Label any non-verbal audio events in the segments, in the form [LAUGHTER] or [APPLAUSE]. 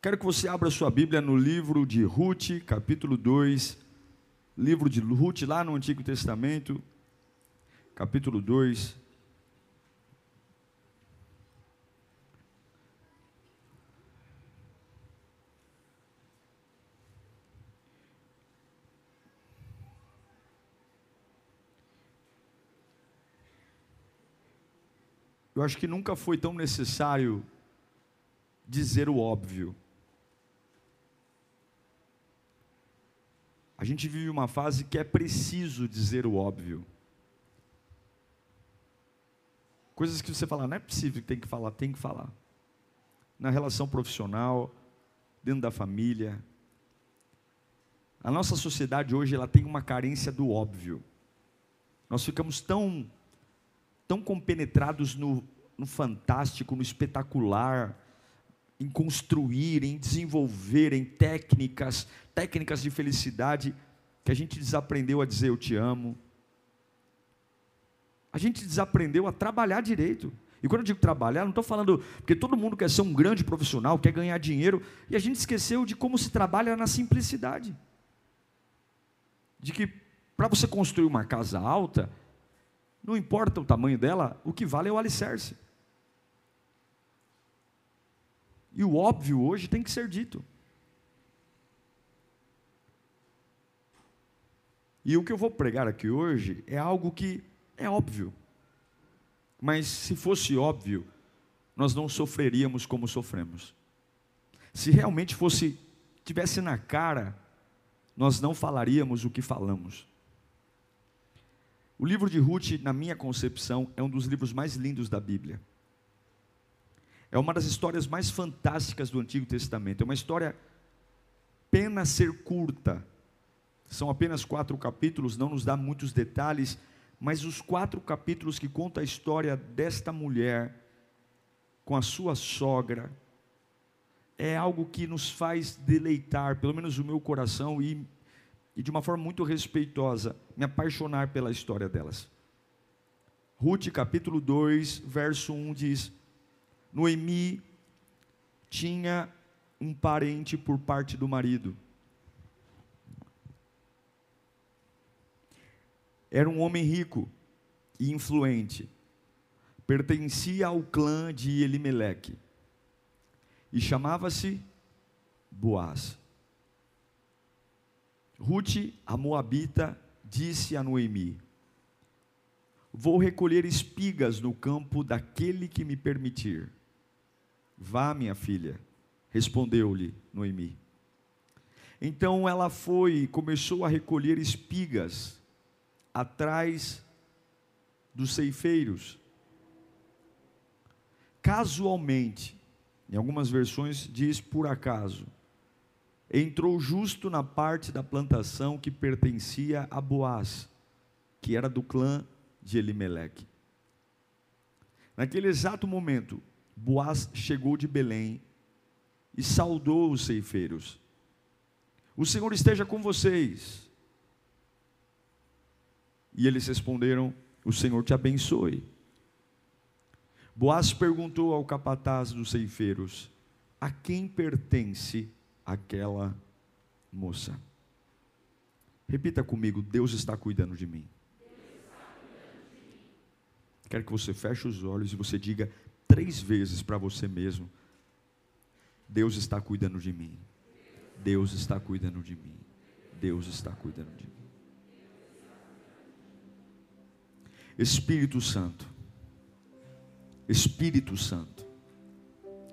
Quero que você abra sua Bíblia no livro de Ruth, capítulo 2. Livro de Ruth, lá no Antigo Testamento, capítulo 2. Eu acho que nunca foi tão necessário dizer o óbvio. A gente vive uma fase que é preciso dizer o óbvio. Coisas que você fala, não é possível que tem que falar, tem que falar. Na relação profissional, dentro da família. A nossa sociedade hoje ela tem uma carência do óbvio. Nós ficamos tão tão compenetrados no, no fantástico, no espetacular, em construir, em desenvolver, em técnicas, técnicas de felicidade, que a gente desaprendeu a dizer eu te amo. A gente desaprendeu a trabalhar direito. E quando eu digo trabalhar, não estou falando porque todo mundo quer ser um grande profissional, quer ganhar dinheiro, e a gente esqueceu de como se trabalha na simplicidade. De que para você construir uma casa alta, não importa o tamanho dela, o que vale é o alicerce. E o óbvio hoje tem que ser dito. E o que eu vou pregar aqui hoje é algo que é óbvio. Mas se fosse óbvio, nós não sofreríamos como sofremos. Se realmente fosse tivesse na cara, nós não falaríamos o que falamos. O livro de Ruth, na minha concepção, é um dos livros mais lindos da Bíblia. É uma das histórias mais fantásticas do Antigo Testamento. É uma história pena ser curta. São apenas quatro capítulos, não nos dá muitos detalhes, mas os quatro capítulos que contam a história desta mulher com a sua sogra é algo que nos faz deleitar, pelo menos o meu coração, e e de uma forma muito respeitosa, me apaixonar pela história delas. Ruth capítulo 2, verso 1 diz: Noemi tinha um parente por parte do marido. Era um homem rico e influente. Pertencia ao clã de Elimeleque. E chamava-se Boaz. Ruth, a Moabita, disse a Noemi: Vou recolher espigas no campo daquele que me permitir. Vá, minha filha, respondeu-lhe Noemi. Então ela foi e começou a recolher espigas atrás dos ceifeiros. Casualmente, em algumas versões diz por acaso entrou justo na parte da plantação que pertencia a Boaz, que era do clã de Elimeleque. Naquele exato momento, Boaz chegou de Belém e saudou os ceifeiros. O Senhor esteja com vocês. E eles responderam: O Senhor te abençoe. Boaz perguntou ao capataz dos ceifeiros: A quem pertence aquela moça. Repita comigo: Deus está cuidando de mim. Quero que você feche os olhos e você diga três vezes para você mesmo: Deus está cuidando de mim. Deus está cuidando de mim. Deus está cuidando de mim. Espírito Santo. Espírito Santo.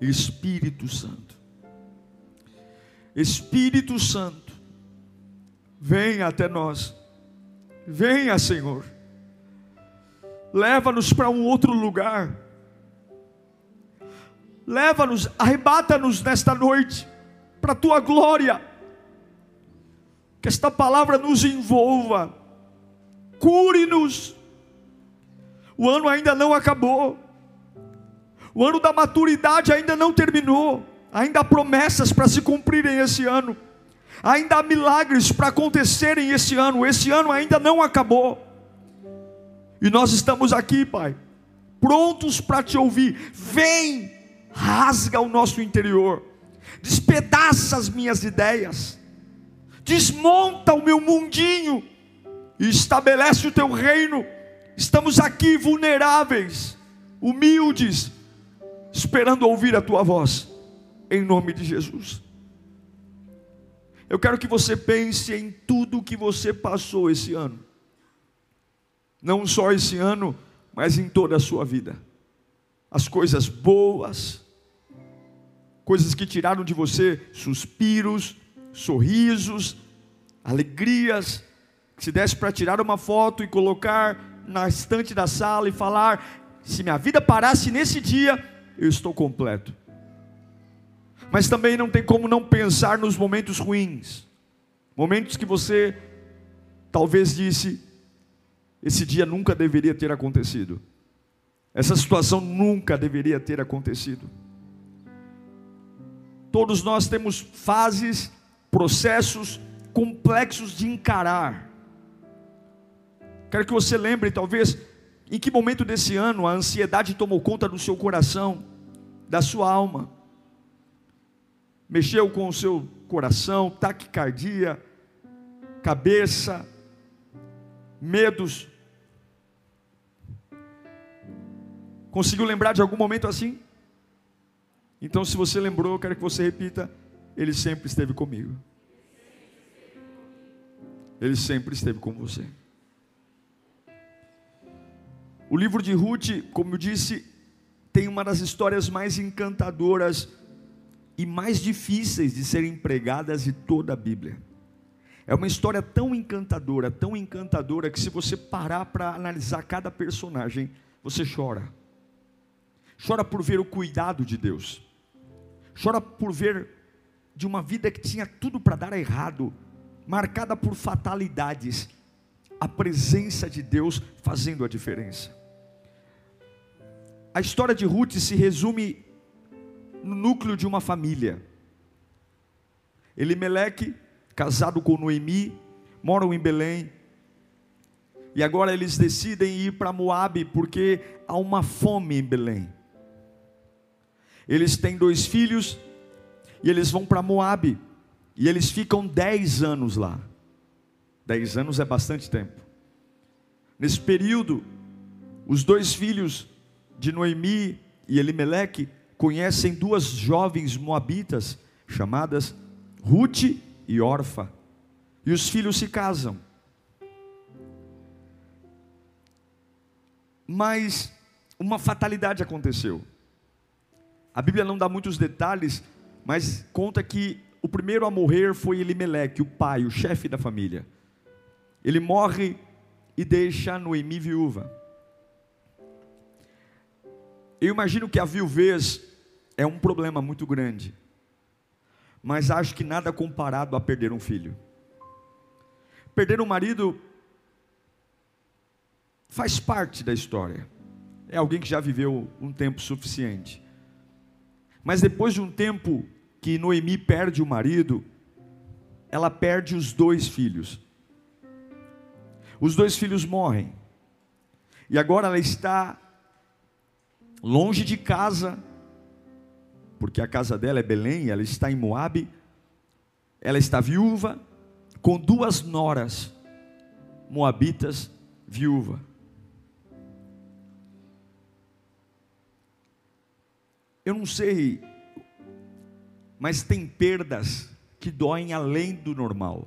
Espírito Santo. Espírito Santo, venha até nós, venha, Senhor, leva-nos para um outro lugar, leva-nos, arrebata-nos nesta noite, para a tua glória. Que esta palavra nos envolva, cure-nos. O ano ainda não acabou, o ano da maturidade ainda não terminou, ainda há promessas para se cumprirem esse ano, ainda há milagres para acontecerem esse ano, esse ano ainda não acabou, e nós estamos aqui, Pai, prontos para te ouvir. Vem, rasga o nosso interior, despedaça as minhas ideias, desmonta o meu mundinho e estabelece o teu reino. Estamos aqui vulneráveis, humildes, esperando ouvir a tua voz, em nome de Jesus. Eu quero que você pense em tudo que você passou esse ano, não só esse ano, mas em toda a sua vida. As coisas boas, coisas que tiraram de você suspiros, sorrisos, alegrias. Se desse para tirar uma foto e colocar na estante da sala e falar: se minha vida parasse nesse dia, eu estou completo. Mas também não tem como não pensar nos momentos ruins, momentos que você talvez disse: esse dia nunca deveria ter acontecido. Essa situação nunca deveria ter acontecido. Todos nós temos fases, processos complexos de encarar. Quero que você lembre, talvez, em que momento desse ano a ansiedade tomou conta do seu coração, da sua alma, mexeu com o seu coração, taquicardia, cabeça, medos, Conseguiu lembrar de algum momento assim? Então, se você lembrou, quero que você repita: Ele sempre esteve comigo. Ele sempre esteve com você. O livro de Ruth, como eu disse, tem uma das histórias mais encantadoras e mais difíceis de serem pregadas de toda a Bíblia. É uma história tão encantadora, tão encantadora, que se você parar para analisar cada personagem, você chora chora por ver o cuidado de Deus, chora por ver de uma vida que tinha tudo para dar errado, marcada por fatalidades, a presença de Deus fazendo a diferença. A história de Ruth se resume no núcleo de uma família. Elimeleque, casado com Noemi, moram em Belém. E agora eles decidem ir para Moabe porque há uma fome em Belém. Eles têm dois filhos e eles vão para Moabe. E eles ficam dez anos lá. Dez anos é bastante tempo. Nesse período, os dois filhos de Noemi e Elimeleque conhecem duas jovens moabitas chamadas Ruth e Orfa. E os filhos se casam. Mas uma fatalidade aconteceu. A Bíblia não dá muitos detalhes, mas conta que o primeiro a morrer foi Elimeleque, o pai, o chefe da família. Ele morre e deixa Noemi viúva. Eu imagino que a viuvez é um problema muito grande, mas acho que nada comparado a perder um filho. Perder um marido faz parte da história. É alguém que já viveu um tempo suficiente. Mas depois de um tempo que Noemi perde o marido, ela perde os dois filhos. Os dois filhos morrem. E agora ela está longe de casa, porque a casa dela é Belém, ela está em Moabe. Ela está viúva com duas noras moabitas viúva. Eu não sei, mas tem perdas que doem além do normal.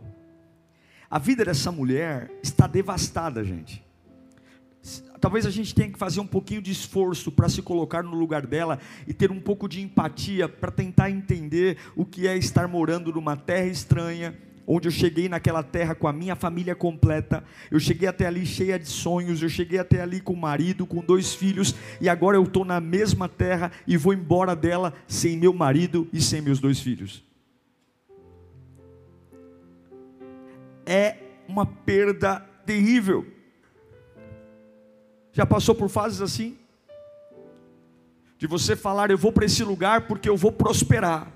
A vida dessa mulher está devastada, gente talvez a gente tenha que fazer um pouquinho de esforço para se colocar no lugar dela e ter um pouco de empatia para tentar entender o que é estar morando numa terra estranha, onde eu cheguei naquela terra com a minha família completa, eu cheguei até ali cheia de sonhos, eu cheguei até ali com o marido, com dois filhos, e agora eu estou na mesma terra e vou embora dela sem meu marido e sem meus dois filhos. É uma perda terrível. Já passou por fases assim? De você falar, eu vou para esse lugar porque eu vou prosperar,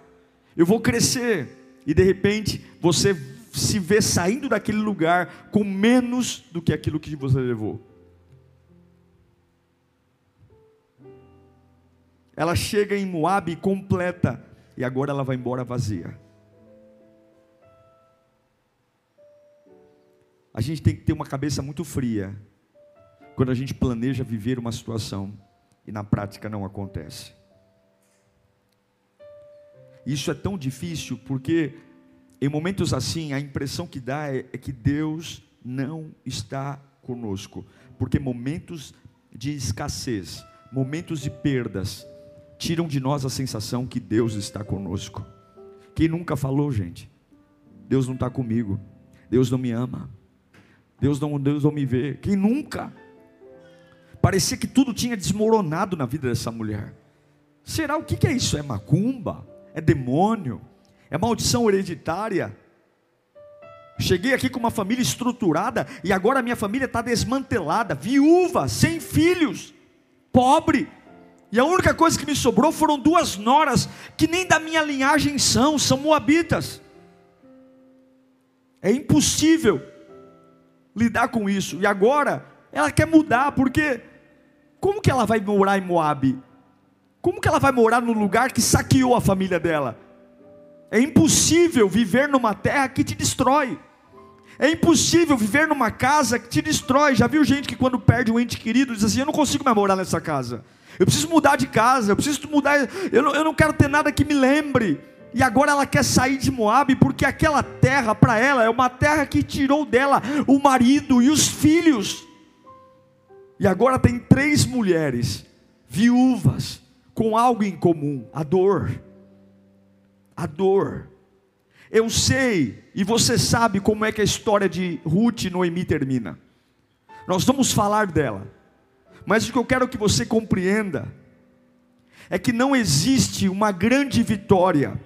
eu vou crescer, e de repente você se vê saindo daquele lugar com menos do que aquilo que você levou. Ela chega em Moabe completa e agora ela vai embora vazia. A gente tem que ter uma cabeça muito fria quando a gente planeja viver uma situação e na prática não acontece. Isso é tão difícil porque em momentos assim a impressão que dá é, é que Deus não está conosco, porque momentos de escassez, momentos de perdas, tiram de nós a sensação que Deus está conosco. Quem nunca falou, gente? Deus não está comigo, Deus não me ama, Deus não, Deus não me vê. Quem nunca? Parecia que tudo tinha desmoronado na vida dessa mulher. Será o que, é isso? É macumba? É demônio? É maldição hereditária? Cheguei aqui com uma família estruturada e agora minha família está desmantelada, viúva, sem filhos, pobre. E a única coisa que me sobrou foram duas noras que nem da minha linhagem são, são moabitas. É impossível lidar com isso. E agora ela quer mudar, porque como que ela vai morar em Moabe? Como que ela vai morar no lugar que saqueou a família dela? É impossível viver numa terra que te destrói. É impossível viver numa casa que te destrói. Já viu gente que quando perde um ente querido diz assim: Eu não consigo mais morar nessa casa. Eu preciso mudar de casa. Eu preciso mudar. Eu não, eu não quero ter nada que me lembre. E agora ela quer sair de Moab porque aquela terra para ela é uma terra que tirou dela o marido e os filhos. E agora tem três mulheres viúvas com algo em comum: a dor. A dor. Eu sei, e você sabe como é que a história de Ruth e Noemi termina. Nós vamos falar dela. Mas o que eu quero que você compreenda é que não existe uma grande vitória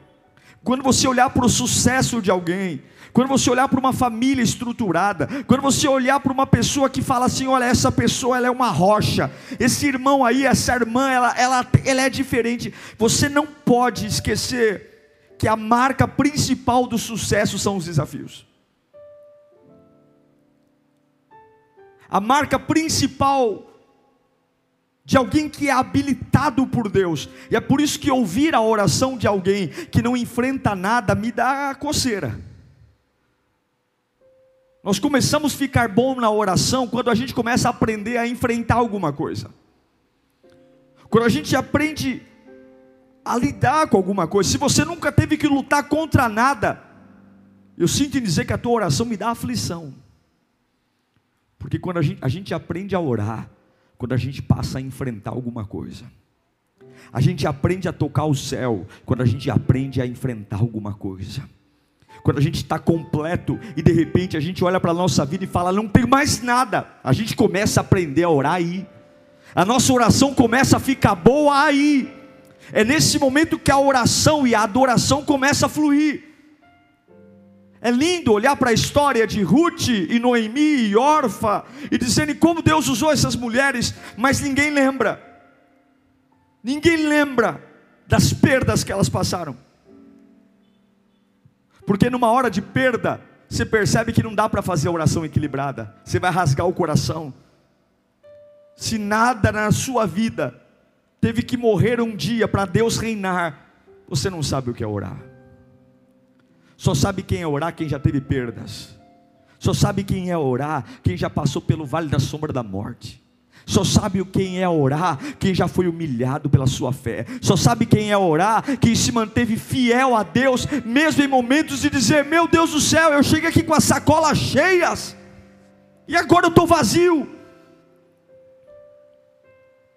quando você olhar para o sucesso de alguém, quando você olhar para uma família estruturada, quando você olhar para uma pessoa que fala assim: olha, essa pessoa ela é uma rocha, esse irmão aí, essa irmã, ela, ela, ela é diferente. Você não pode esquecer que a marca principal do sucesso são os desafios. A marca principal de alguém que é habilitado por Deus. E é por isso que ouvir a oração de alguém que não enfrenta nada me dá coceira. Nós começamos a ficar bom na oração quando a gente começa a aprender a enfrentar alguma coisa. Quando a gente aprende a lidar com alguma coisa. Se você nunca teve que lutar contra nada, eu sinto em dizer que a tua oração me dá aflição. Porque quando a gente, a gente aprende a orar, quando a gente passa a enfrentar alguma coisa. A gente aprende a tocar o céu quando a gente aprende a enfrentar alguma coisa quando a gente está completo e de repente a gente olha para a nossa vida e fala, não tem mais nada, a gente começa a aprender a orar aí, a nossa oração começa a ficar boa aí, é nesse momento que a oração e a adoração começa a fluir. É lindo olhar para a história de Ruth e Noemi e Orfa e dizendo como Deus usou essas mulheres, mas ninguém lembra. Ninguém lembra das perdas que elas passaram. Porque numa hora de perda, você percebe que não dá para fazer a oração equilibrada. Você vai rasgar o coração. Se nada na sua vida teve que morrer um dia para Deus reinar, você não sabe o que é orar. Só sabe quem é orar quem já teve perdas. Só sabe quem é orar quem já passou pelo vale da sombra da morte. Só sabe quem é orar quem já foi humilhado pela sua fé. Só sabe quem é orar quem se manteve fiel a Deus, mesmo em momentos de dizer: Meu Deus do céu, eu cheguei aqui com as sacolas cheias, e agora eu estou vazio.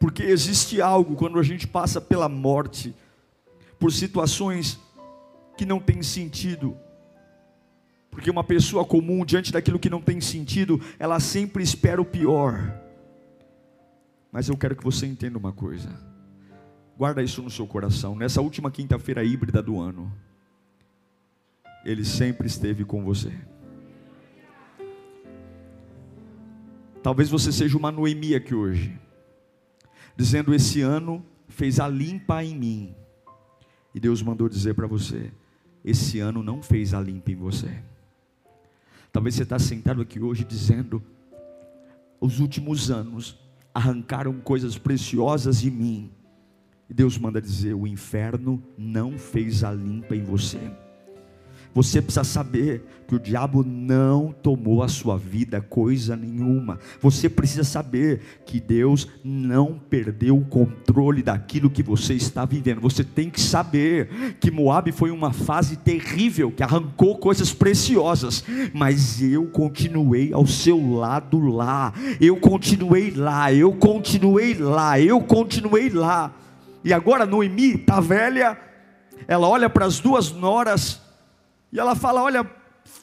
Porque existe algo quando a gente passa pela morte, por situações que não tem sentido. Porque uma pessoa comum, diante daquilo que não tem sentido, ela sempre espera o pior. Mas eu quero que você entenda uma coisa. Guarda isso no seu coração. Nessa última quinta-feira híbrida do ano, Ele sempre esteve com você. Talvez você seja uma Noemi aqui hoje, dizendo: Esse ano fez a limpa em mim. E Deus mandou dizer para você: Esse ano não fez a limpa em você. Talvez você está sentado aqui hoje dizendo: Os últimos anos arrancaram coisas preciosas de mim. E Deus manda dizer: O inferno não fez a limpa em você. Você precisa saber que o diabo não tomou a sua vida coisa nenhuma. Você precisa saber que Deus não perdeu o controle daquilo que você está vivendo. Você tem que saber que Moab foi uma fase terrível que arrancou coisas preciosas, mas eu continuei ao seu lado lá. Eu continuei lá, eu continuei lá, eu continuei lá. E agora Noemi está velha, ela olha para as duas noras e ela fala: Olha,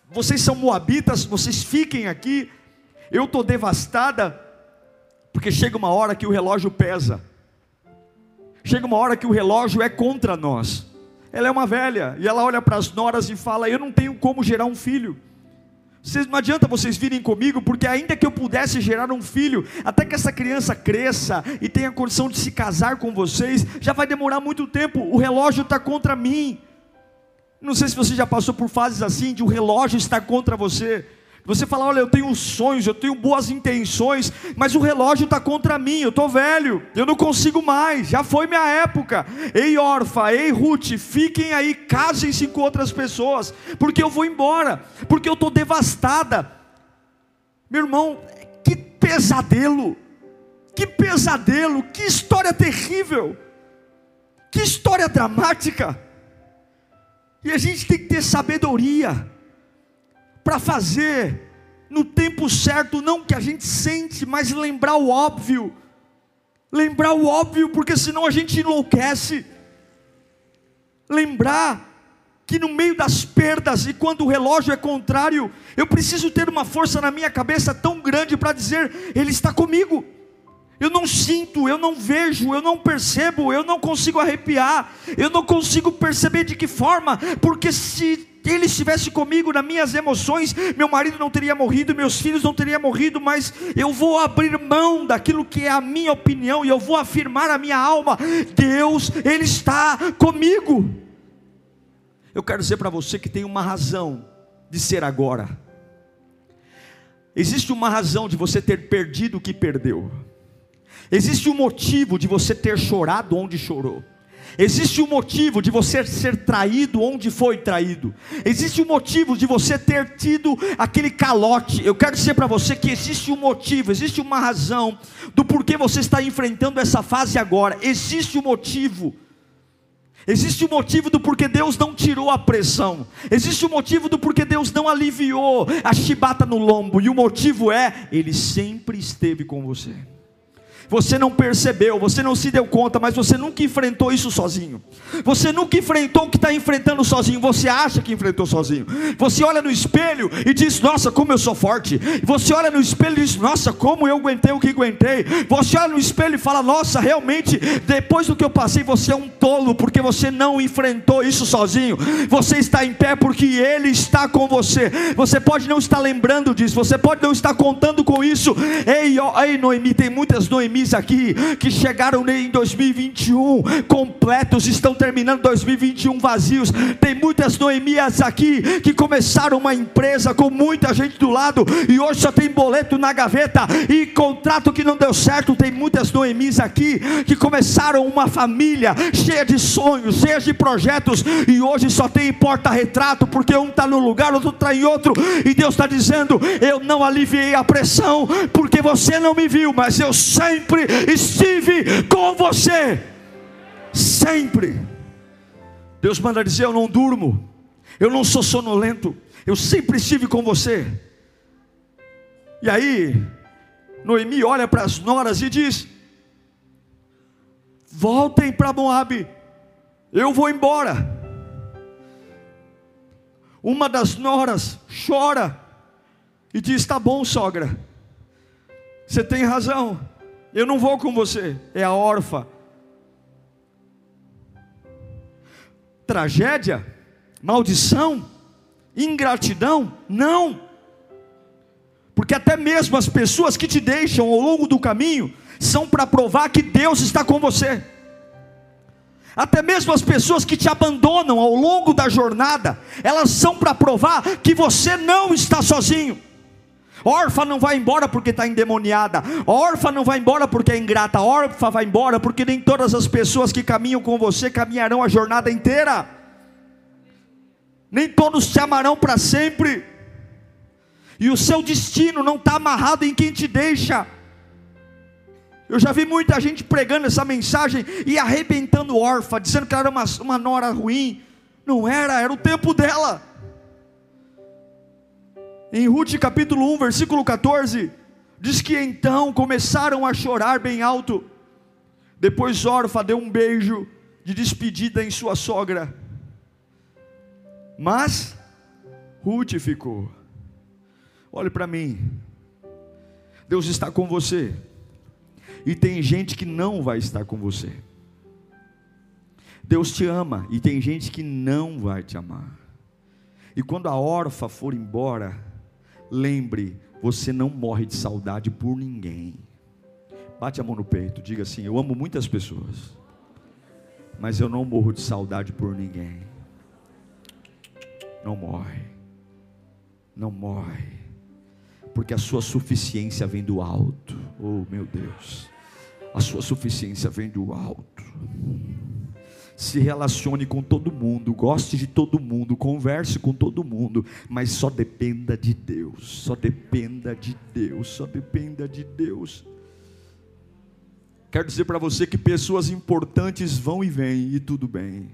vocês são moabitas, vocês fiquem aqui. Eu estou devastada, porque chega uma hora que o relógio pesa, chega uma hora que o relógio é contra nós. Ela é uma velha, e ela olha para as noras e fala: Eu não tenho como gerar um filho. Vocês, não adianta vocês virem comigo, porque ainda que eu pudesse gerar um filho, até que essa criança cresça e tenha condição de se casar com vocês, já vai demorar muito tempo, o relógio está contra mim. Não sei se você já passou por fases assim, de o um relógio estar contra você. Você fala, olha, eu tenho sonhos, eu tenho boas intenções, mas o relógio está contra mim, eu estou velho, eu não consigo mais, já foi minha época. Ei, órfã, ei, Ruth, fiquem aí, casem-se com outras pessoas, porque eu vou embora, porque eu estou devastada. Meu irmão, que pesadelo, que pesadelo, que história terrível, que história dramática. E a gente tem que ter sabedoria para fazer no tempo certo, não que a gente sente, mas lembrar o óbvio. Lembrar o óbvio, porque senão a gente enlouquece. Lembrar que no meio das perdas e quando o relógio é contrário, eu preciso ter uma força na minha cabeça tão grande para dizer: Ele está comigo. Eu não sinto, eu não vejo, eu não percebo, eu não consigo arrepiar, eu não consigo perceber de que forma, porque se ele estivesse comigo nas minhas emoções, meu marido não teria morrido, meus filhos não teriam morrido, mas eu vou abrir mão daquilo que é a minha opinião e eu vou afirmar a minha alma: Deus, Ele está comigo. Eu quero dizer para você que tem uma razão de ser agora. Existe uma razão de você ter perdido o que perdeu. Existe um motivo de você ter chorado onde chorou. Existe um motivo de você ser traído onde foi traído. Existe um motivo de você ter tido aquele calote. Eu quero dizer para você que existe um motivo, existe uma razão do porquê você está enfrentando essa fase agora. Existe um motivo. Existe um motivo do porquê Deus não tirou a pressão. Existe um motivo do porquê Deus não aliviou a chibata no lombo. E o motivo é: Ele sempre esteve com você. Você não percebeu, você não se deu conta, mas você nunca enfrentou isso sozinho. Você nunca enfrentou o que está enfrentando sozinho. Você acha que enfrentou sozinho. Você olha no espelho e diz: Nossa, como eu sou forte. Você olha no espelho e diz: Nossa, como eu aguentei o que aguentei. Você olha no espelho e fala: Nossa, realmente, depois do que eu passei, você é um tolo, porque você não enfrentou isso sozinho. Você está em pé porque Ele está com você. Você pode não estar lembrando disso, você pode não estar contando com isso. Ei, ó, ei Noemi, tem muitas Noemi Aqui que chegaram em 2021 completos, estão terminando 2021 vazios. Tem muitas Noemias aqui que começaram uma empresa com muita gente do lado e hoje só tem boleto na gaveta e contrato que não deu certo. Tem muitas Noemis aqui que começaram uma família cheia de sonhos, cheia de projetos e hoje só tem porta-retrato porque um está num lugar, outro está em outro. E Deus está dizendo: Eu não aliviei a pressão porque você não me viu, mas eu sempre sempre estive com você. Sempre. Deus manda dizer: Eu não durmo, eu não sou sonolento, eu sempre estive com você. E aí, Noemi olha para as noras e diz: Voltem para Moab, eu vou embora. Uma das noras chora e diz: Tá bom, sogra, você tem razão. Eu não vou com você. É a órfã. Tragédia? Maldição? Ingratidão? Não. Porque até mesmo as pessoas que te deixam ao longo do caminho são para provar que Deus está com você. Até mesmo as pessoas que te abandonam ao longo da jornada, elas são para provar que você não está sozinho. Órfã não vai embora porque está endemoniada. Órfã não vai embora porque é ingrata. Órfã vai embora porque nem todas as pessoas que caminham com você caminharão a jornada inteira. Nem todos te amarão para sempre. E o seu destino não está amarrado em quem te deixa. Eu já vi muita gente pregando essa mensagem e arrebentando órfã, dizendo que ela era uma, uma nora ruim. Não era, era o tempo dela. Em Ruth capítulo 1, versículo 14, diz que então começaram a chorar bem alto. Depois Orfa deu um beijo de despedida em sua sogra. Mas Ruth ficou. Olhe para mim. Deus está com você. E tem gente que não vai estar com você. Deus te ama e tem gente que não vai te amar. E quando a órfã for embora, lembre, você não morre de saudade por ninguém. Bate a mão no peito, diga assim: Eu amo muitas pessoas, mas eu não morro de saudade por ninguém. Não morre, não morre, porque a sua suficiência vem do alto. Oh, meu Deus, a sua suficiência vem do alto se relacione com todo mundo, goste de todo mundo, converse com todo mundo, mas só dependa de Deus, só dependa de Deus, só dependa de Deus. Quero dizer para você que pessoas importantes vão e vêm e tudo bem.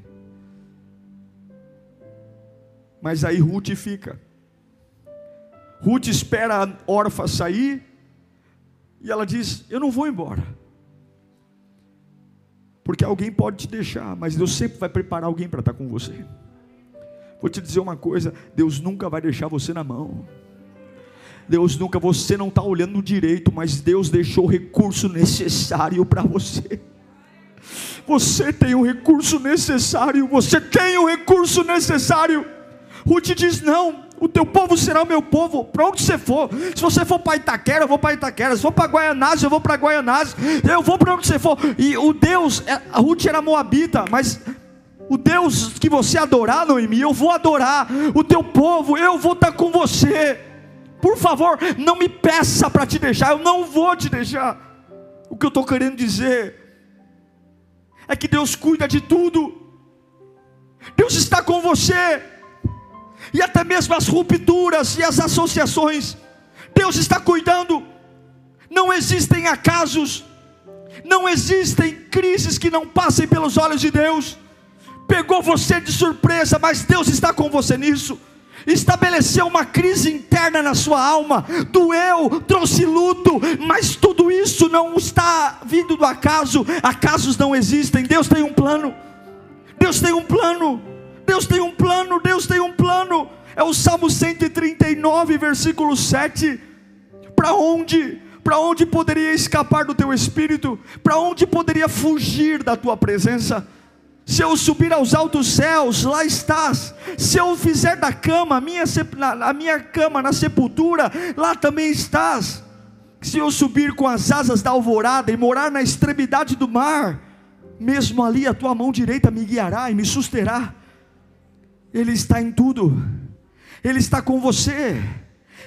Mas aí Ruth fica. Ruth espera a órfã sair e ela diz: Eu não vou embora. Porque alguém pode te deixar, mas Deus sempre vai preparar alguém para estar com você. Vou te dizer uma coisa: Deus nunca vai deixar você na mão. Deus nunca, você não está olhando direito, mas Deus deixou o recurso necessário para você. Você tem o recurso necessário, você tem o recurso necessário. Ruth diz: Não, o teu povo será o meu povo, para onde você for. Se você for para Itaquera, eu vou para Itaquera. Se for para Guaianazes, eu vou para Guaianazes. Eu vou para onde você for. E o Deus, é, a Ruth era moabita, mas o Deus que você adorar, Noemi, eu vou adorar. O teu povo, eu vou estar com você. Por favor, não me peça para te deixar, eu não vou te deixar. O que eu estou querendo dizer é que Deus cuida de tudo. Deus está com você e até mesmo as rupturas e as associações. Deus está cuidando. Não existem acasos, não existem crises que não passem pelos olhos de Deus. Pegou você de surpresa, mas Deus está com você nisso. Estabeleceu uma crise interna na sua alma, doeu, trouxe luto, mas tudo isso não está vindo do acaso. Acasos não existem. Deus tem um plano. Deus tem um plano. Deus tem um plano, Deus tem um plano. É o Salmo 139, versículo 7. Para onde? Para onde poderia escapar do teu espírito? Para onde poderia fugir da tua presença? Se eu subir aos altos céus, lá estás. Se eu fizer da cama, a minha, a minha cama na sepultura, lá também estás. Se eu subir com as asas da alvorada e morar na extremidade do mar, mesmo ali a tua mão direita me guiará e me susterá. Ele está em tudo, Ele está com você.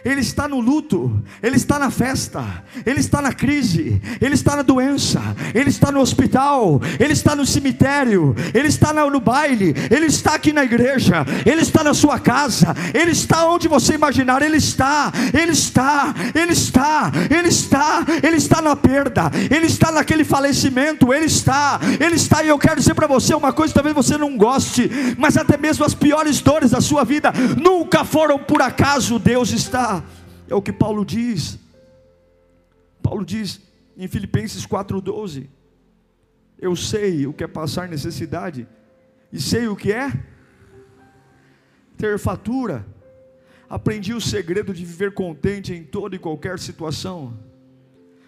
Ele está no luto, Ele está na festa, Ele está na crise, Ele está na doença, Ele está no hospital, Ele está no cemitério, Ele está no baile, Ele está aqui na igreja, Ele está na sua casa, Ele está onde você imaginar, Ele está, Ele está, Ele está, Ele está, Ele está na perda, Ele está naquele falecimento, Ele está, Ele está, e eu quero dizer para você uma coisa, talvez você não goste, mas até mesmo as piores dores da sua vida nunca foram por acaso, Deus está é o que Paulo diz. Paulo diz em Filipenses 4,12: Eu sei o que é passar necessidade, e sei o que é ter fatura. Aprendi o segredo de viver contente em toda e qualquer situação.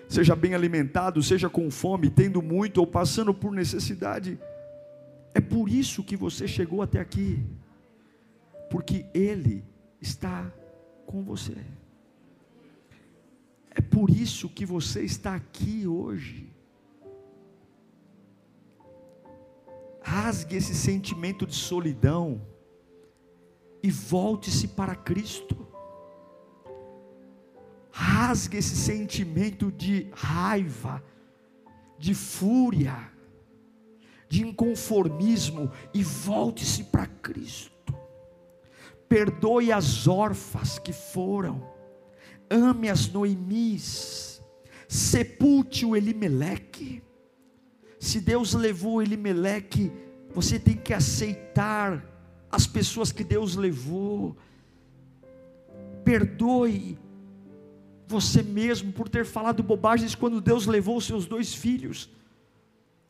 Seja bem alimentado, seja com fome, tendo muito ou passando por necessidade. É por isso que você chegou até aqui, porque Ele está com você. É por isso que você está aqui hoje. Rasgue esse sentimento de solidão e volte-se para Cristo. Rasgue esse sentimento de raiva, de fúria, de inconformismo e volte-se para Cristo. Perdoe as órfãs que foram, ame as Noemis, sepulte o Elimeleque. Se Deus levou Elimeleque, você tem que aceitar as pessoas que Deus levou. Perdoe você mesmo por ter falado bobagens quando Deus levou os seus dois filhos.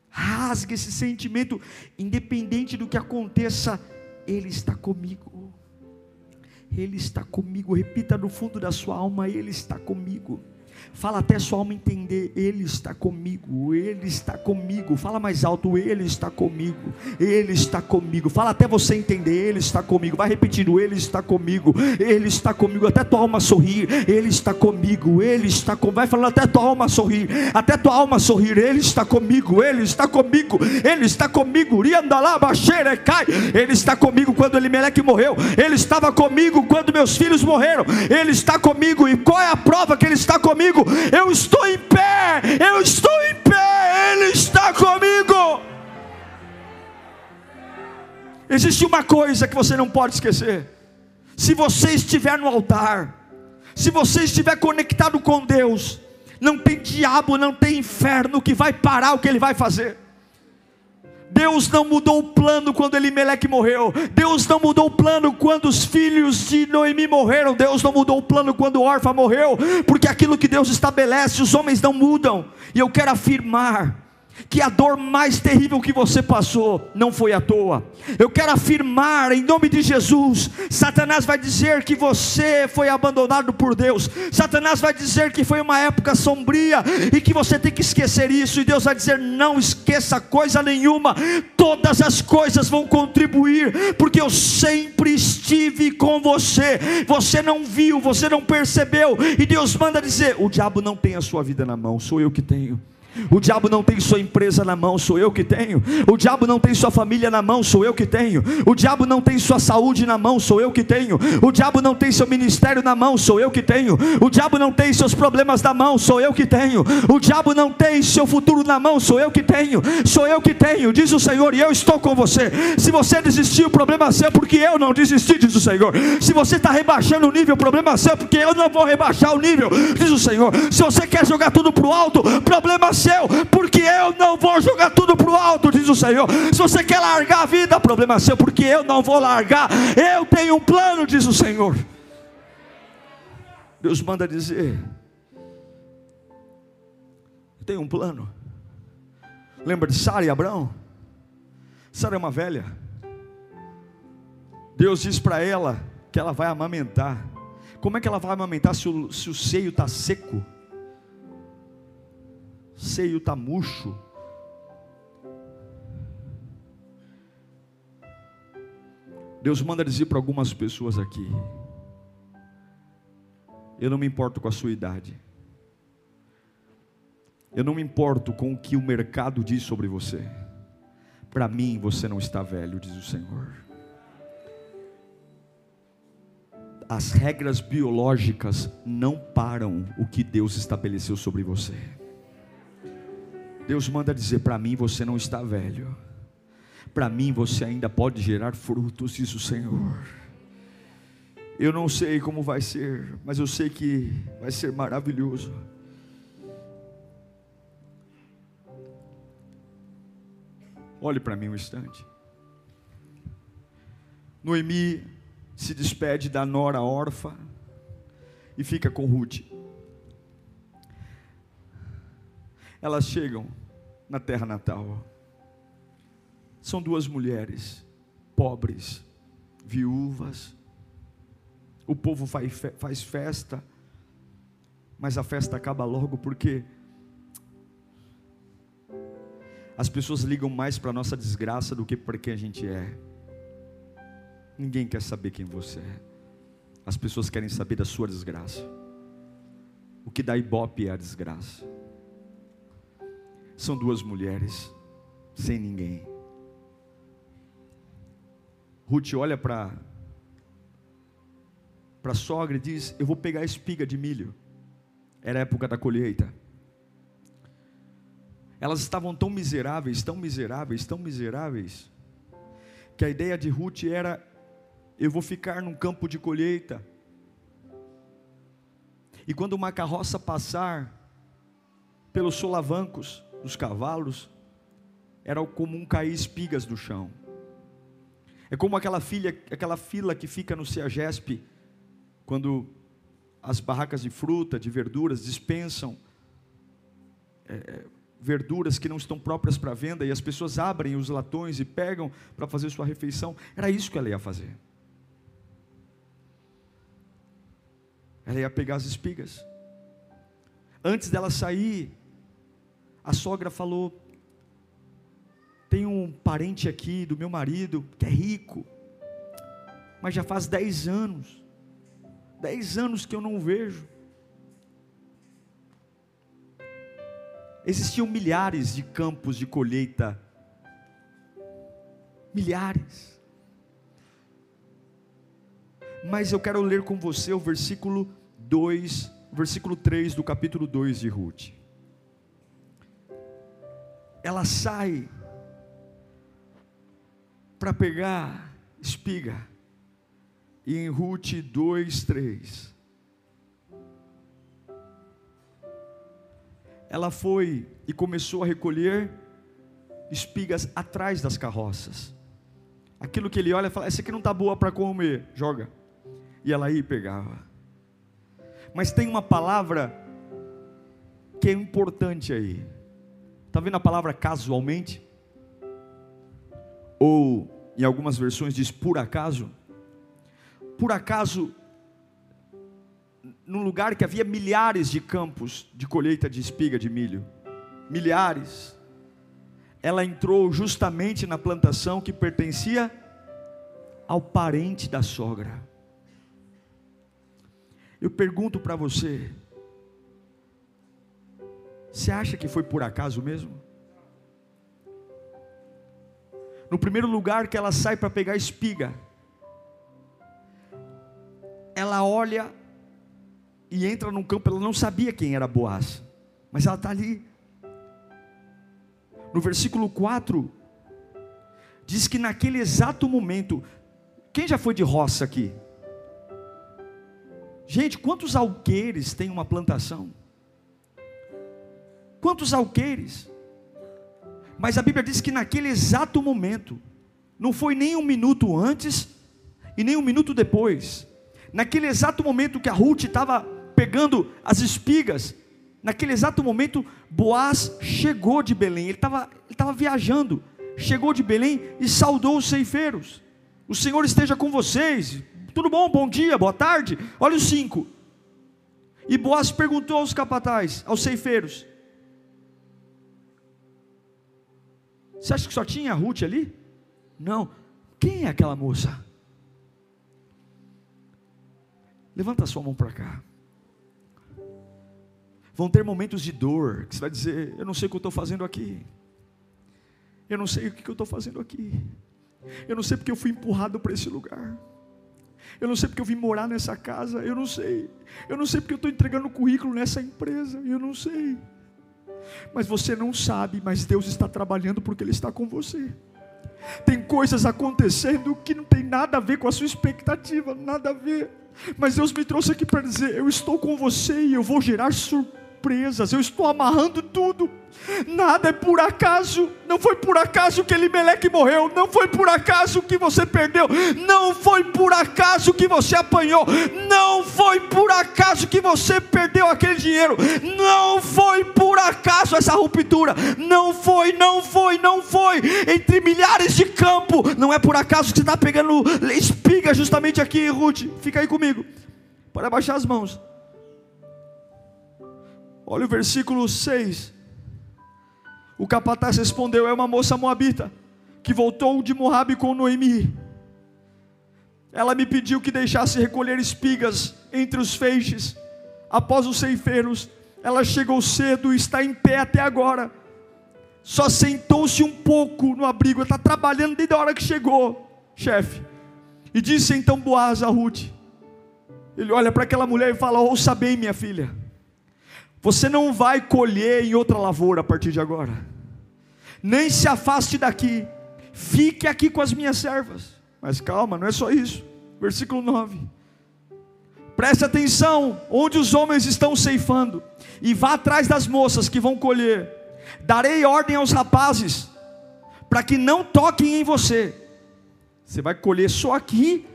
Rasgue esse sentimento, independente do que aconteça, Ele está comigo. Ele está comigo. Repita no fundo da sua alma: Ele está comigo. Fala até sua alma entender, Ele está comigo, Ele está comigo. Fala mais alto, Ele está comigo, Ele está comigo. Fala até você entender, Ele está comigo. Vai repetindo, Ele está comigo, Ele está comigo. Até tua alma sorrir, Ele está comigo, Ele está comigo. Vai falando até tua alma sorrir, até tua alma sorrir, Ele está comigo, Ele está comigo, Ele está comigo. Ele está comigo quando Elimeleque morreu, Ele estava comigo quando meus filhos morreram, Ele está comigo. E qual é a prova que Ele está comigo? Comigo. Eu estou em pé, eu estou em pé, Ele está comigo. Existe uma coisa que você não pode esquecer: se você estiver no altar, se você estiver conectado com Deus, não tem diabo, não tem inferno que vai parar o que ele vai fazer. Deus não mudou o plano quando Elimeleque morreu. Deus não mudou o plano quando os filhos de Noemi morreram. Deus não mudou o plano quando Orfa morreu. Porque aquilo que Deus estabelece, os homens não mudam. E eu quero afirmar que a dor mais terrível que você passou não foi à toa. Eu quero afirmar em nome de Jesus: Satanás vai dizer que você foi abandonado por Deus, Satanás vai dizer que foi uma época sombria e que você tem que esquecer isso, e Deus vai dizer: não esqueça coisa nenhuma, todas as coisas vão contribuir, porque eu sempre estive com você. Você não viu, você não percebeu, e Deus manda dizer: o diabo não tem a sua vida na mão, sou eu que tenho. O diabo não tem sua empresa na mão, sou eu que tenho. O diabo não tem sua família na mão, sou eu que tenho. O diabo não tem sua saúde na mão, sou eu que tenho. O diabo não tem seu ministério na mão, sou eu que tenho. O diabo não tem seus problemas na mão, sou eu que tenho. O diabo não tem seu futuro na mão, sou eu que tenho. Sou eu que tenho, diz o Senhor, e eu estou com você. Se você desistiu, o problema é seu, porque eu não desisti, diz o Senhor. Se você está rebaixando o nível, o problema é seu, porque eu não vou rebaixar o nível, diz o Senhor. Se você quer jogar tudo para o alto, problema é porque eu não vou jogar tudo para o alto, diz o Senhor. Se você quer largar a vida, problema é seu, porque eu não vou largar. Eu tenho um plano, diz o Senhor. Deus manda dizer: Eu tenho um plano. Lembra de Sara e Abraão? Sara é uma velha. Deus diz para ela que ela vai amamentar. Como é que ela vai amamentar se o, se o seio está seco? Seio está murcho. Deus manda dizer para algumas pessoas aqui: Eu não me importo com a sua idade. Eu não me importo com o que o mercado diz sobre você. Para mim, você não está velho, diz o Senhor. As regras biológicas não param o que Deus estabeleceu sobre você. Deus manda dizer: para mim você não está velho, para mim você ainda pode gerar frutos, diz o Senhor. Eu não sei como vai ser, mas eu sei que vai ser maravilhoso. Olhe para mim um instante. Noemi se despede da nora órfã e fica com Ruth. Elas chegam na terra natal. São duas mulheres, pobres, viúvas. O povo faz festa, mas a festa acaba logo porque as pessoas ligam mais para a nossa desgraça do que para quem a gente é. Ninguém quer saber quem você é. As pessoas querem saber da sua desgraça. o que dá ibope é a desgraça. São duas mulheres, sem ninguém. Ruth olha para para a sogra e diz: Eu vou pegar a espiga de milho. Era a época da colheita. Elas estavam tão miseráveis, tão miseráveis, tão miseráveis, que a ideia de Ruth era: eu vou ficar num campo de colheita. E quando uma carroça passar pelos solavancos dos cavalos, era comum cair espigas do chão. É como aquela filha, aquela fila que fica no CEAGESP, quando as barracas de fruta, de verduras dispensam é, é, verduras que não estão próprias para venda e as pessoas abrem os latões e pegam para fazer sua refeição. Era isso que ela ia fazer. Ela ia pegar as espigas. Antes dela sair, a sogra falou: Tem um parente aqui do meu marido que é rico, mas já faz dez anos, dez anos que eu não o vejo. Existiam milhares de campos de colheita. Milhares. Mas eu quero ler com você o versículo 2, versículo 3 do capítulo 2 de Ruth. Ela sai para pegar espiga. E em Ruth 2, 3. ela foi e começou a recolher espigas atrás das carroças. Aquilo que ele olha e fala: Essa aqui não está boa para comer, joga. E ela e pegava. Mas tem uma palavra que é importante aí. Está vendo a palavra casualmente? Ou em algumas versões diz por acaso? Por acaso num lugar que havia milhares de campos de colheita de espiga de milho. Milhares. Ela entrou justamente na plantação que pertencia ao parente da sogra. Eu pergunto para você: você acha que foi por acaso mesmo? No primeiro lugar que ela sai para pegar espiga, ela olha e entra num campo, ela não sabia quem era Boaz, mas ela está ali. No versículo 4, diz que naquele exato momento, quem já foi de roça aqui? Gente, quantos alqueires tem uma plantação? Quantos alqueires? Mas a Bíblia diz que naquele exato momento, não foi nem um minuto antes e nem um minuto depois, naquele exato momento que a Ruth estava pegando as espigas. Naquele exato momento, Boaz chegou de Belém. Ele estava ele viajando. Chegou de Belém e saudou os ceifeiros. O Senhor esteja com vocês. Tudo bom? Bom dia, boa tarde. Olha os cinco. E Boaz perguntou aos capatazes, aos ceifeiros: Você acha que só tinha a Ruth ali? Não. Quem é aquela moça? Levanta a sua mão para cá. Vão ter momentos de dor, que você vai dizer: Eu não sei o que eu estou fazendo aqui. Eu não sei o que eu estou fazendo aqui. Eu não sei porque eu fui empurrado para esse lugar. Eu não sei porque eu vim morar nessa casa. Eu não sei. Eu não sei porque eu estou entregando currículo nessa empresa. Eu não sei. Mas você não sabe, mas Deus está trabalhando porque Ele está com você. Tem coisas acontecendo que não tem nada a ver com a sua expectativa, nada a ver. Mas Deus me trouxe aqui para dizer: eu estou com você e eu vou gerar surpresa surpresas, eu estou amarrando tudo. Nada é por acaso, não foi por acaso que Elimeleque morreu, não foi por acaso que você perdeu, não foi por acaso que você apanhou, não foi por acaso que você perdeu aquele dinheiro, não foi por acaso essa ruptura, não foi, não foi, não foi, entre milhares de campo, não é por acaso que você está pegando espiga justamente aqui, Ruth, fica aí comigo, para baixar as mãos. Olha o versículo 6. O capataz respondeu: É uma moça moabita que voltou de Moabe com Noemi. Ela me pediu que deixasse recolher espigas entre os feixes após os ceifeiros, ela chegou cedo e está em pé até agora. Só sentou-se um pouco no abrigo, está trabalhando desde a hora que chegou, chefe. E disse então Boaz a Ruth: Ele olha para aquela mulher e fala: Ouça bem, minha filha, você não vai colher em outra lavoura a partir de agora, nem se afaste daqui, fique aqui com as minhas servas. Mas calma, não é só isso. Versículo 9. Preste atenção, onde os homens estão ceifando, e vá atrás das moças que vão colher. Darei ordem aos rapazes, para que não toquem em você. Você vai colher só aqui,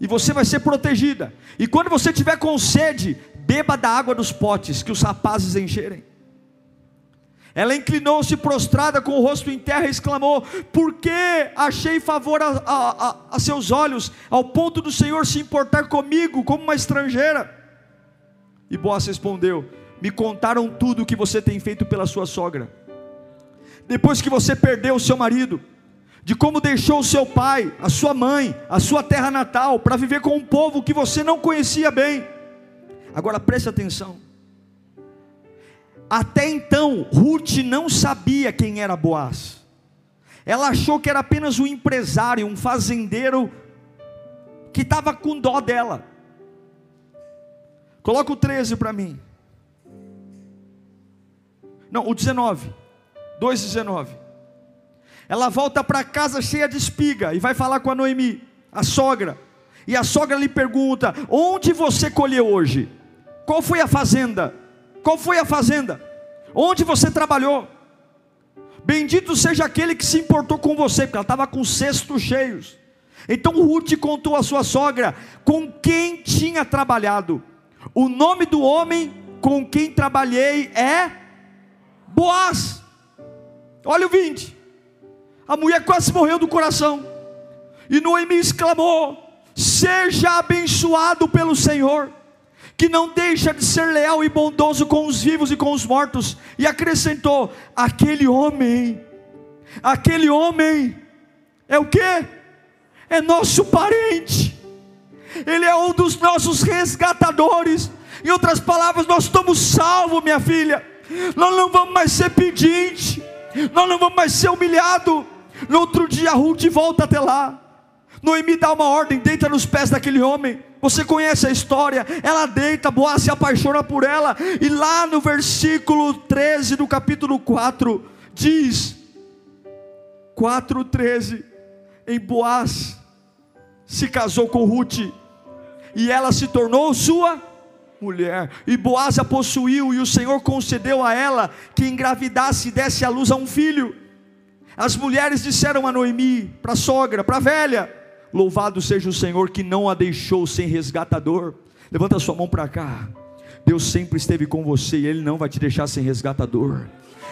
e você vai ser protegida. E quando você tiver com sede, beba da água dos potes que os rapazes encherem. Ela inclinou-se prostrada com o rosto em terra e exclamou: Por que achei favor a, a, a, a, seus olhos, ao ponto do Senhor se importar comigo como uma estrangeira? E Boaz respondeu: Me contaram tudo o que você tem feito pela sua sogra. Depois que você perdeu o seu marido, de como deixou o seu pai, a sua mãe, a sua terra natal, para viver com um povo que você não conhecia bem. Agora preste atenção. Até então, Ruth não sabia quem era Boaz. Ela achou que era apenas um empresário, um fazendeiro que estava com dó dela. Coloca o 13 para mim. Não, o 19. 2,19. Ela volta para casa cheia de espiga e vai falar com a Noemi, a sogra. E a sogra lhe pergunta: Onde você colheu hoje? Qual foi a fazenda? Qual foi a fazenda? Onde você trabalhou? Bendito seja aquele que se importou com você, porque ela estava com cestos cheios. Então Ruth contou à sua sogra com quem tinha trabalhado. O nome do homem com quem trabalhei é Boaz. Olha o 20. A mulher quase morreu do coração. E Noemi exclamou: Seja abençoado pelo Senhor que não deixa de ser leal e bondoso com os vivos e com os mortos, e acrescentou: aquele homem, aquele homem, é o que? É nosso parente, ele é um dos nossos resgatadores. Em outras palavras, nós estamos salvos, minha filha. Nós não vamos mais ser pedinte, nós não vamos mais ser humilhado. No outro dia, Ruth volta até lá. Noemi dá uma ordem, deita nos pés daquele homem. Você conhece a história? Ela deita, Boaz se apaixona por ela, e lá no versículo 13 do capítulo 4, diz: 4,13: Em Boaz se casou com Ruth, e ela se tornou sua mulher, e Boaz a possuiu, e o Senhor concedeu a ela que engravidasse e desse à luz a um filho. As mulheres disseram a Noemi, para a sogra, para a velha: Louvado seja o Senhor que não a deixou sem resgatador. Levanta sua mão para cá. Deus sempre esteve com você e Ele não vai te deixar sem resgatador.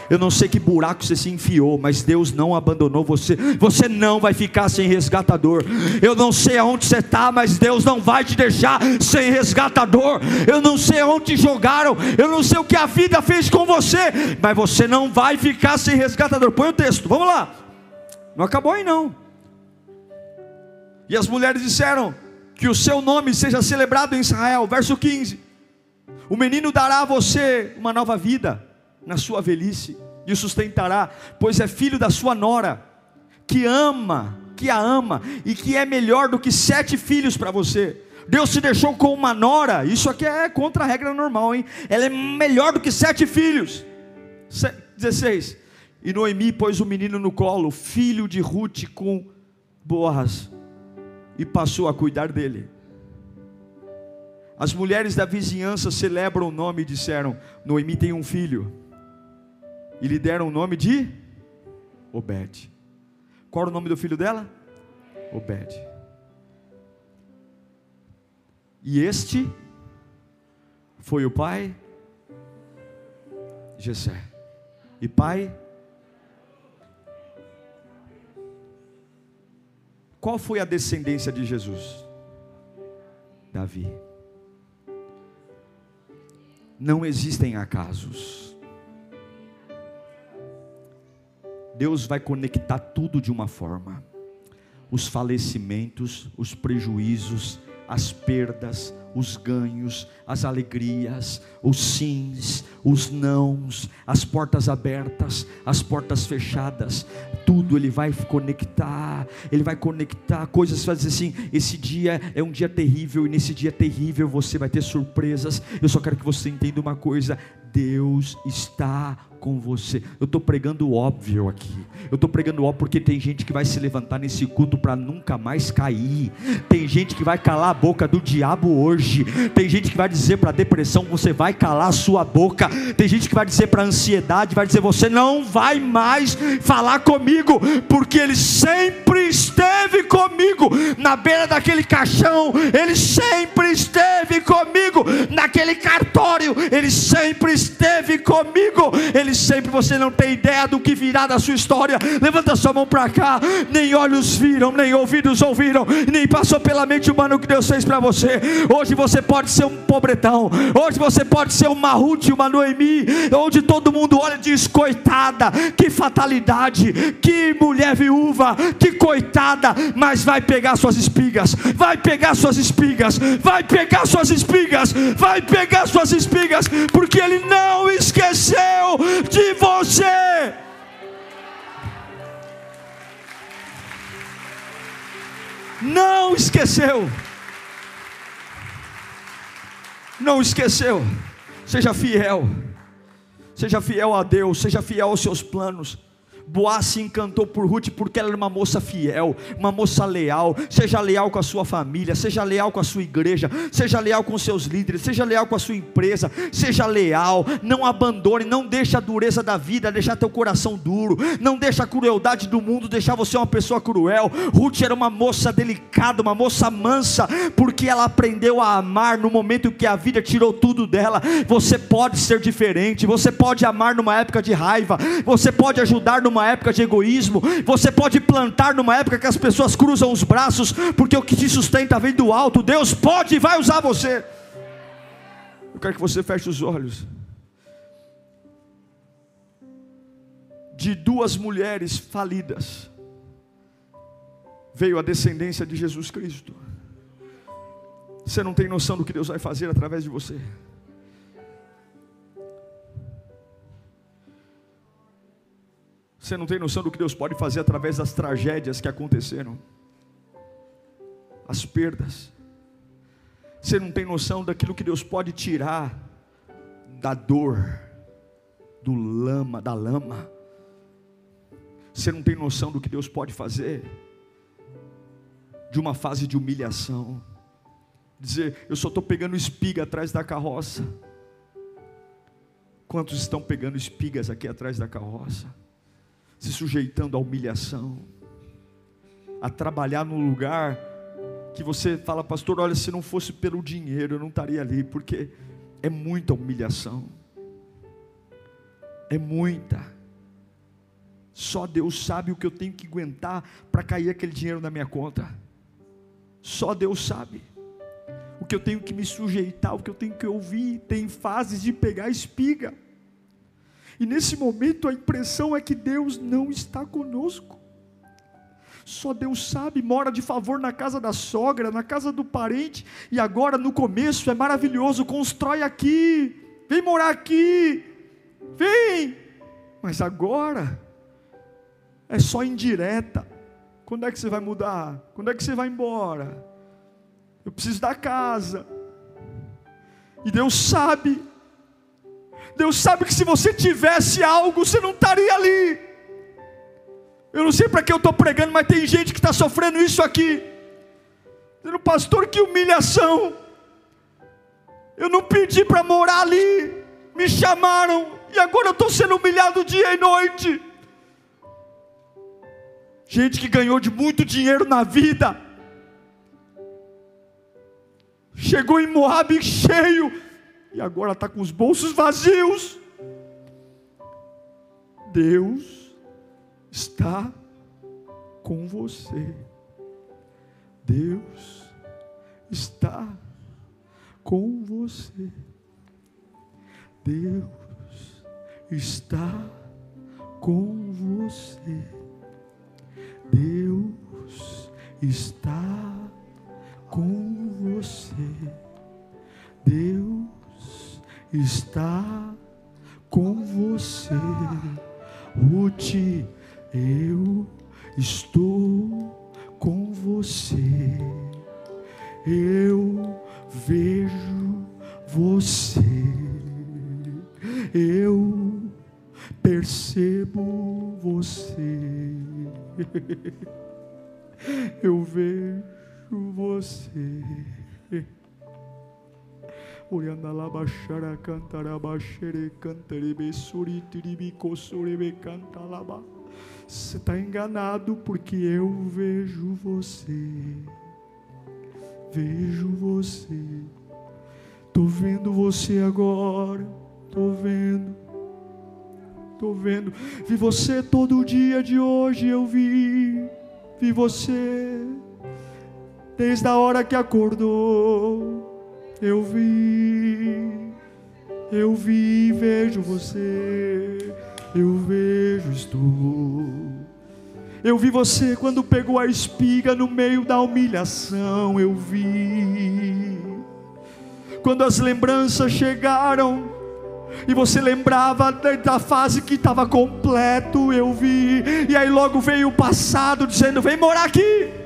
Eu não sei que buraco você se enfiou, mas Deus não abandonou você. Você não vai ficar sem resgatador. Eu não sei aonde você está, mas Deus não vai te deixar sem resgatador. Eu não sei aonde te jogaram. Eu não sei o que a vida fez com você, mas você não vai ficar sem resgatador. Põe o texto, vamos lá. Não acabou aí não. E as mulheres disseram: Que o seu nome seja celebrado em Israel. Verso 15: O menino dará a você uma nova vida na sua velhice, e o sustentará, pois é filho da sua nora, que ama, que a ama, e que é melhor do que sete filhos para você. Deus te deixou com uma nora, isso aqui é contra a regra normal, hein? Ela é melhor do que sete filhos. 16. E Noemi pôs o menino no colo, filho de Ruth com Boaz e passou a cuidar dele. As mulheres da vizinhança celebram o nome e disseram: Noemi tem um filho. E lhe deram o nome de Obed. Qual era o nome do filho dela? Obed. E este foi o pai Jessé. E pai Qual foi a descendência de Jesus? Davi. Não existem acasos. Deus vai conectar tudo de uma forma. Os falecimentos, os prejuízos, as perdas, os ganhos, as alegrias, os sims, os nãos, as portas abertas, as portas fechadas, tudo ele vai conectar, ele vai conectar coisas, vai dizer assim: esse dia é um dia terrível, e nesse dia terrível você vai ter surpresas. Eu só quero que você entenda uma coisa: Deus está com você. Eu estou pregando óbvio aqui. Eu estou pregando óbvio porque tem gente que vai se levantar nesse culto para nunca mais cair. Tem gente que vai calar a boca do diabo hoje. Tem gente que vai dizer para a depressão: você vai calar sua boca. Tem gente que vai dizer para a ansiedade: vai dizer, você não vai mais falar comigo, porque ele sempre esteve comigo na beira daquele caixão. Ele sempre esteve comigo naquele cartório. Ele sempre esteve comigo. Ele sempre você não tem ideia do que virá da sua história. Levanta sua mão para cá. Nem olhos viram, nem ouvidos ouviram, nem passou pela mente humana o que Deus fez para você. Hoje você pode ser um pobretão. Hoje você pode ser uma Ruth, uma Noemi, onde todo mundo olha e diz: coitada, que fatalidade, que mulher viúva, que coitada, mas vai pegar suas espigas, vai pegar suas espigas, vai pegar suas espigas, vai pegar suas espigas, porque Ele não esqueceu de você. Não esqueceu. Não esqueceu. Seja fiel. Seja fiel a Deus, seja fiel aos seus planos. Boaz se encantou por Ruth porque ela era uma moça fiel, uma moça leal. Seja leal com a sua família, seja leal com a sua igreja, seja leal com seus líderes, seja leal com a sua empresa, seja leal. Não abandone, não deixe a dureza da vida deixar teu coração duro, não deixe a crueldade do mundo deixar você uma pessoa cruel. Ruth era uma moça delicada, uma moça mansa, porque ela aprendeu a amar no momento que a vida tirou tudo dela. Você pode ser diferente, você pode amar numa época de raiva, você pode ajudar numa numa época de egoísmo, você pode plantar numa época que as pessoas cruzam os braços, porque o que te sustenta vem do alto. Deus pode e vai usar você. Eu quero que você feche os olhos. De duas mulheres falidas, veio a descendência de Jesus Cristo. Você não tem noção do que Deus vai fazer através de você. Você não tem noção do que Deus pode fazer através das tragédias que aconteceram, as perdas. Você não tem noção daquilo que Deus pode tirar da dor, do lama, da lama. Você não tem noção do que Deus pode fazer de uma fase de humilhação. Dizer, eu só estou pegando espiga atrás da carroça. Quantos estão pegando espigas aqui atrás da carroça? Se sujeitando à humilhação, a trabalhar num lugar que você fala, pastor, olha, se não fosse pelo dinheiro eu não estaria ali, porque é muita humilhação, é muita. Só Deus sabe o que eu tenho que aguentar para cair aquele dinheiro na minha conta. Só Deus sabe o que eu tenho que me sujeitar, o que eu tenho que ouvir. Tem fases de pegar espiga. E nesse momento a impressão é que Deus não está conosco. Só Deus sabe, mora de favor na casa da sogra, na casa do parente, e agora no começo é maravilhoso, constrói aqui, vem morar aqui, vem. Mas agora é só indireta. Quando é que você vai mudar? Quando é que você vai embora? Eu preciso da casa. E Deus sabe Deus sabe que se você tivesse algo, você não estaria ali. Eu não sei para que eu estou pregando, mas tem gente que está sofrendo isso aqui. Dizendo, pastor, que humilhação. Eu não pedi para morar ali. Me chamaram e agora eu estou sendo humilhado dia e noite. Gente que ganhou de muito dinheiro na vida. Chegou em Moab cheio e agora está com os bolsos vazios. Deus está com você. Deus está com você. Deus está com você. Deus está com você. Deus está com você. Ruth, eu estou com você. Eu vejo você. Eu percebo você. [LAUGHS] Eu vejo você. Você está enganado porque eu vejo você. Vejo você. Estou vendo você agora. Estou vendo. Estou vendo. Vi você todo dia de hoje. Eu vi. Vi você. Desde a hora que acordou. Eu vi, eu vi, vejo você, eu vejo, estou. Eu vi você quando pegou a espiga no meio da humilhação, eu vi. Quando as lembranças chegaram, e você lembrava da fase que estava completo, eu vi. E aí logo veio o passado dizendo: Vem morar aqui.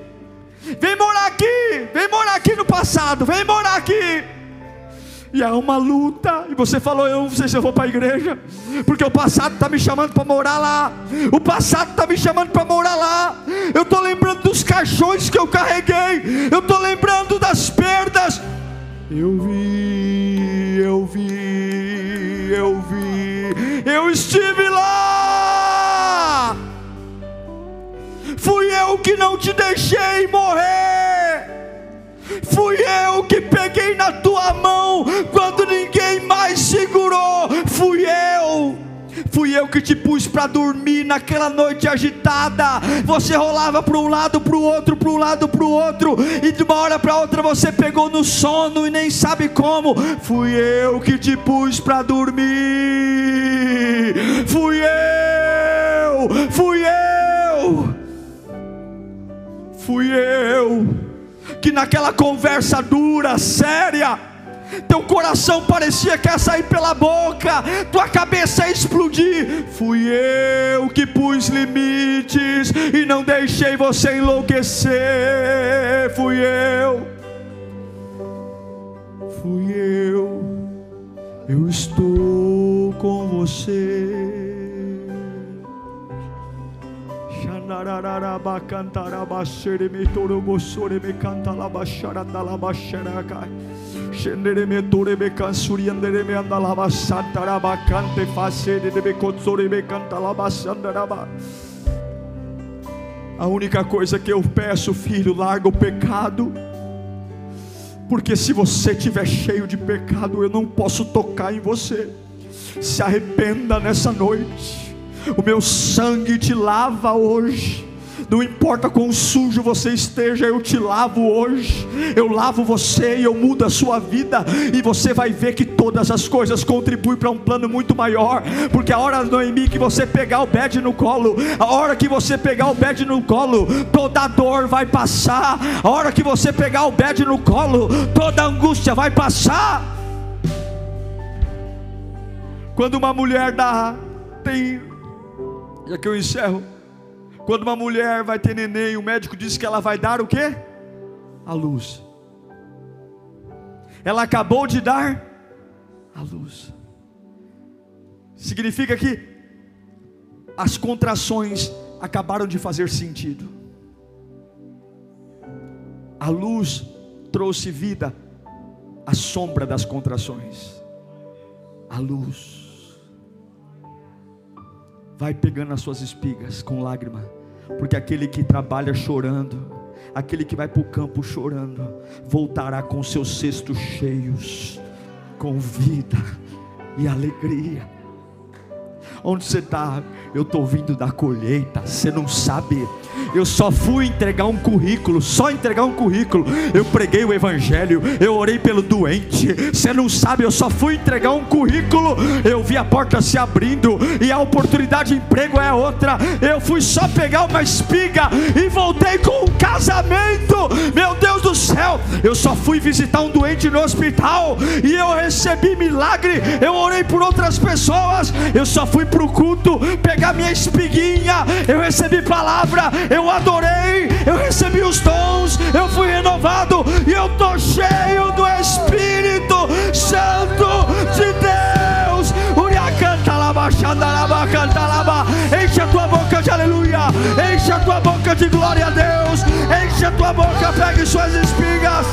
Vem morar aqui, vem morar aqui no passado, vem morar aqui. E é uma luta, e você falou: Eu não sei se eu vou para a igreja, porque o passado está me chamando para morar lá. O passado está me chamando para morar lá. Eu estou lembrando dos caixões que eu carreguei, eu estou lembrando das perdas. Eu vi, eu vi, eu vi, eu estive lá. Fui eu que não te deixei morrer. Fui eu que peguei na tua mão quando ninguém mais segurou. Fui eu. Fui eu que te pus para dormir naquela noite agitada. Você rolava para um lado, para o outro, para um lado, para o outro, e de uma hora para outra você pegou no sono e nem sabe como. Fui eu que te pus para dormir. Fui eu, fui eu fui eu que naquela conversa dura, séria, teu coração parecia que ia sair pela boca, tua cabeça ia explodir. Fui eu que pus limites e não deixei você enlouquecer. Fui eu, fui eu, eu estou com você. Shendereme torebe cansuriandereme andalaba santaraba cante face de becotsorebe cantalaba sandaraba. A única coisa que eu peço, filho, larga o pecado. Porque se você estiver cheio de pecado, eu não posso tocar em você. Se arrependa nessa noite o meu sangue te lava hoje. Não importa quão sujo você esteja, eu te lavo hoje. Eu lavo você e eu mudo a sua vida. E você vai ver que todas as coisas contribuem para um plano muito maior. Porque a hora, Noemi, que você pegar o bed no colo, a hora que você pegar o bed no colo, toda dor vai passar. A hora que você pegar o bed no colo, toda angústia vai passar. Quando uma mulher dá, tem e aqui eu encerro. Quando uma mulher vai ter neném, o médico diz que ela vai dar o quê? A luz. Ela acabou de dar a luz. Significa que as contrações acabaram de fazer sentido. A luz trouxe vida à sombra das contrações. A luz vai pegando as suas espigas com lágrima, porque aquele que trabalha chorando, aquele que vai para o campo chorando, voltará com seus cestos cheios, com vida e alegria. Onde você está? Eu estou vindo da colheita. Você não sabe. Eu só fui entregar um currículo, só entregar um currículo. Eu preguei o evangelho, eu orei pelo doente. Você não sabe, eu só fui entregar um currículo. Eu vi a porta se abrindo e a oportunidade de emprego é outra. Eu fui só pegar uma espiga e voltei com um casamento. Meu Deus do céu, eu só fui visitar um doente no hospital e eu recebi milagre. Eu orei por outras pessoas. Eu só fui para o culto pegar minha espiguinha. Eu recebi palavra, eu adorei, eu recebi os dons, eu fui renovado e eu estou cheio do Espírito Santo de Deus. Enche a tua boca de aleluia, enche a tua boca de glória a Deus, enche a tua boca, pegue suas espigas.